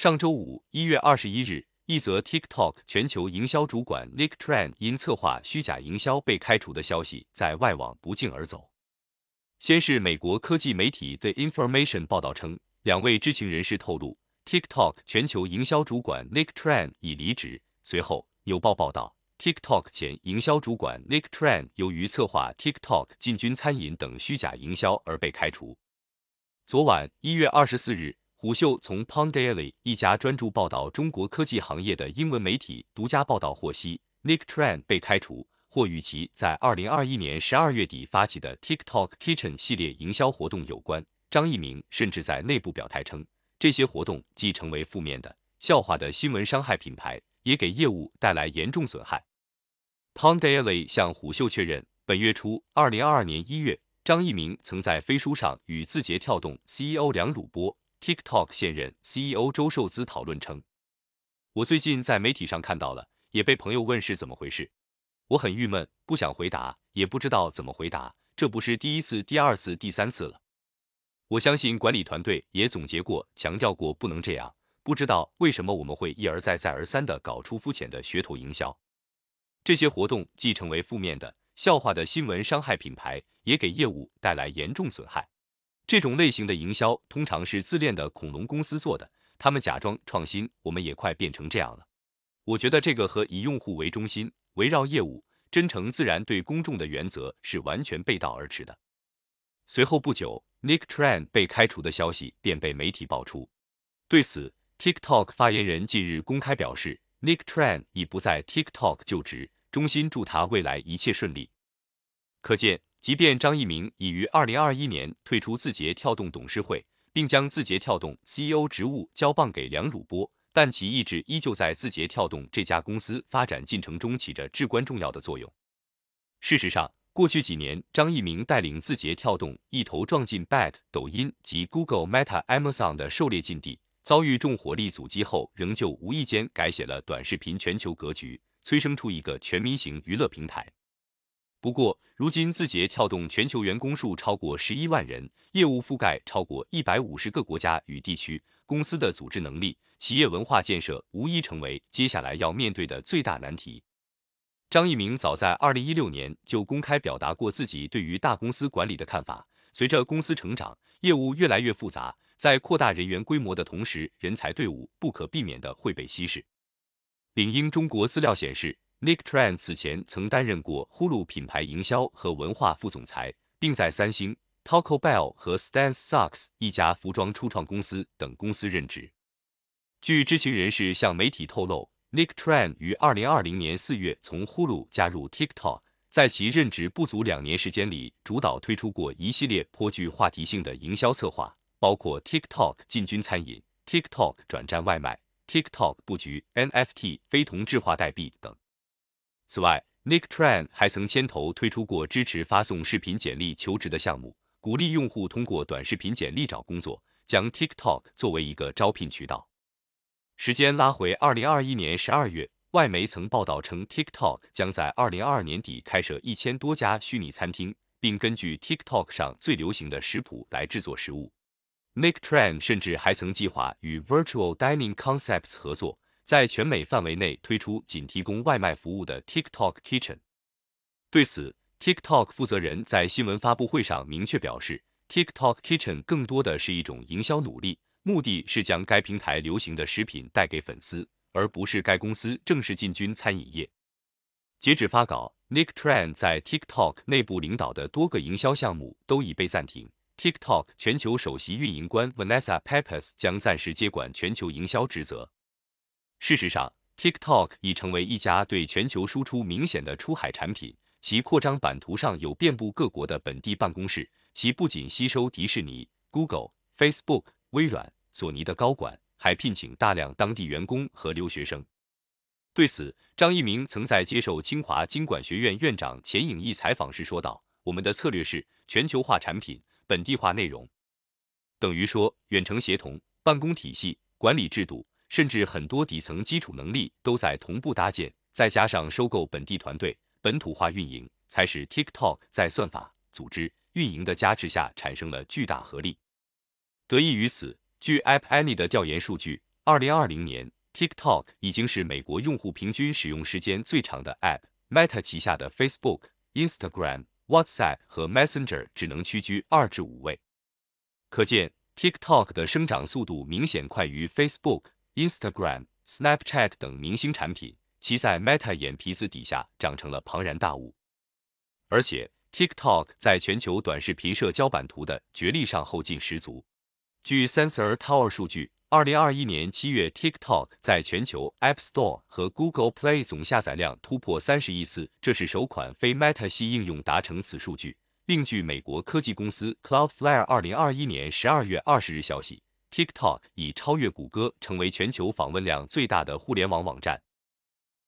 上周五，一月二十一日，一则 TikTok 全球营销主管 Nick Tran 因策划虚假营销被开除的消息在外网不胫而走。先是美国科技媒体 The Information 报道称，两位知情人士透露，TikTok 全球营销主管 Nick Tran 已离职。随后，有报报道，TikTok 前营销主管 Nick Tran 由于策划 TikTok 进军餐饮等虚假营销而被开除。昨晚，一月二十四日。虎嗅从 Pondaily 一家专注报道中国科技行业的英文媒体独家报道获悉，Nick Tran 被开除，或与其在二零二一年十二月底发起的 TikTok Kitchen 系列营销活动有关。张一鸣甚至在内部表态称，这些活动既成为负面的笑话的新闻，伤害品牌，也给业务带来严重损害。Pondaily 向虎嗅确认，本月初，二零二二年一月，张一鸣曾在飞书上与字节跳动 CEO 梁鲁波。TikTok 现任 CEO 周受资讨论称：“我最近在媒体上看到了，也被朋友问是怎么回事。我很郁闷，不想回答，也不知道怎么回答。这不是第一次、第二次、第三次了。我相信管理团队也总结过、强调过不能这样。不知道为什么我们会一而再、再而三的搞出肤浅的噱头营销。这些活动既成为负面的笑话的新闻，伤害品牌，也给业务带来严重损害。”这种类型的营销通常是自恋的恐龙公司做的，他们假装创新，我们也快变成这样了。我觉得这个和以用户为中心、围绕业务、真诚自然对公众的原则是完全背道而驰的。随后不久，Nick Tran 被开除的消息便被媒体爆出。对此，TikTok 发言人近日公开表示，Nick Tran 已不在 TikTok 就职，衷心祝他未来一切顺利。可见。即便张一鸣已于二零二一年退出字节跳动董事会，并将字节跳动 CEO 职务交棒给梁汝波，但其意志依旧在字节跳动这家公司发展进程中起着至关重要的作用。事实上，过去几年，张一鸣带领字节跳动一头撞进 BAT、抖音及 Google、Meta、Amazon 的狩猎禁地，遭遇重火力阻击后，仍旧无意间改写了短视频全球格局，催生出一个全民型娱乐平台。不过，如今字节跳动全球员工数超过十一万人，业务覆盖超过一百五十个国家与地区，公司的组织能力、企业文化建设无疑成为接下来要面对的最大难题。张一鸣早在二零一六年就公开表达过自己对于大公司管理的看法。随着公司成长，业务越来越复杂，在扩大人员规模的同时，人才队伍不可避免的会被稀释。领英中国资料显示。Nick Tran 此前曾担任过 Hulu 品牌营销和文化副总裁，并在三星、Taco Bell 和 Stan Socks 一家服装初创公司等公司任职。据知情人士向媒体透露，Nick Tran 于2020年4月从 Hulu 加入 TikTok，在其任职不足两年时间里，主导推出过一系列颇具话题性的营销策划，包括 TikTok 进军餐饮、TikTok 转战外卖、TikTok 布局 NFT 非同质化代币等。此外，Nick Tran 还曾牵头推出过支持发送视频简历求职的项目，鼓励用户通过短视频简历找工作，将 TikTok 作为一个招聘渠道。时间拉回二零二一年十二月，外媒曾报道称，TikTok 将在二零二二年底开设一千多家虚拟餐厅，并根据 TikTok 上最流行的食谱来制作食物。Nick Tran 甚至还曾计划与 Virtual Dining Concepts 合作。在全美范围内推出仅提供外卖服务的 TikTok Kitchen。对此，TikTok 负责人在新闻发布会上明确表示，TikTok Kitchen 更多的是一种营销努力，目的是将该平台流行的食品带给粉丝，而不是该公司正式进军餐饮业。截止发稿，Nick Tran 在 TikTok 内部领导的多个营销项目都已被暂停。TikTok 全球首席运营官 Vanessa Pappas 将暂时接管全球营销职责。事实上，TikTok 已成为一家对全球输出明显的出海产品。其扩张版图上有遍布各国的本地办公室。其不仅吸收迪士尼、Google、Facebook、微软、索尼的高管，还聘请大量当地员工和留学生。对此，张一鸣曾在接受清华经管学院院长钱颖毅采访时说道：“我们的策略是全球化产品，本地化内容，等于说远程协同、办公体系、管理制度。”甚至很多底层基础能力都在同步搭建，再加上收购本地团队，本土化运营，才使 TikTok 在算法、组织、运营的加持下产生了巨大合力。得益于此，据 App Annie 的调研数据，二零二零年，TikTok 已经是美国用户平均使用时间最长的 App。Meta 旗下的 Facebook、Instagram、WhatsApp 和 Messenger 只能屈居二至五位。可见，TikTok 的生长速度明显快于 Facebook、Instagram、Snapchat 等明星产品，其在 Meta 眼皮子底下长成了庞然大物。而且，TikTok 在全球短视频社交版图的角力上后劲十足。据 Sensor Tower 数据。二零二一年七月，TikTok 在全球 App Store 和 Google Play 总下载量突破三十亿次，这是首款非 Meta 系应用达成此数据。另据美国科技公司 Cloudflare 二零二一年十二月二十日消息，TikTok 已超越谷歌，成为全球访问量最大的互联网网站。